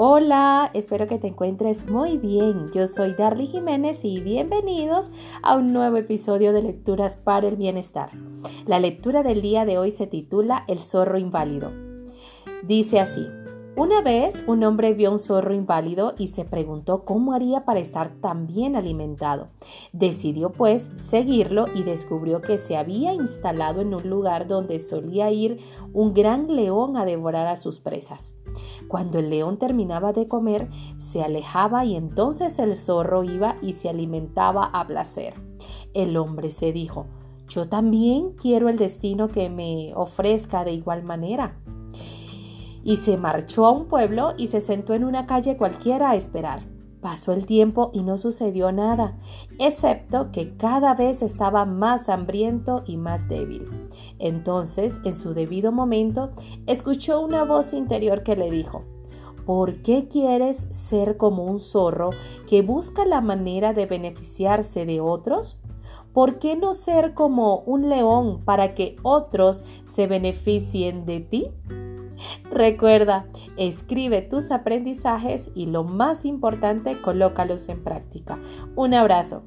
Hola, espero que te encuentres muy bien. Yo soy Darly Jiménez y bienvenidos a un nuevo episodio de Lecturas para el Bienestar. La lectura del día de hoy se titula El zorro inválido. Dice así. Una vez un hombre vio un zorro inválido y se preguntó cómo haría para estar tan bien alimentado. Decidió pues seguirlo y descubrió que se había instalado en un lugar donde solía ir un gran león a devorar a sus presas. Cuando el león terminaba de comer, se alejaba y entonces el zorro iba y se alimentaba a placer. El hombre se dijo, yo también quiero el destino que me ofrezca de igual manera y se marchó a un pueblo y se sentó en una calle cualquiera a esperar. Pasó el tiempo y no sucedió nada, excepto que cada vez estaba más hambriento y más débil. Entonces, en su debido momento, escuchó una voz interior que le dijo, ¿Por qué quieres ser como un zorro que busca la manera de beneficiarse de otros? ¿Por qué no ser como un león para que otros se beneficien de ti? Recuerda, escribe tus aprendizajes y lo más importante, colócalos en práctica. Un abrazo.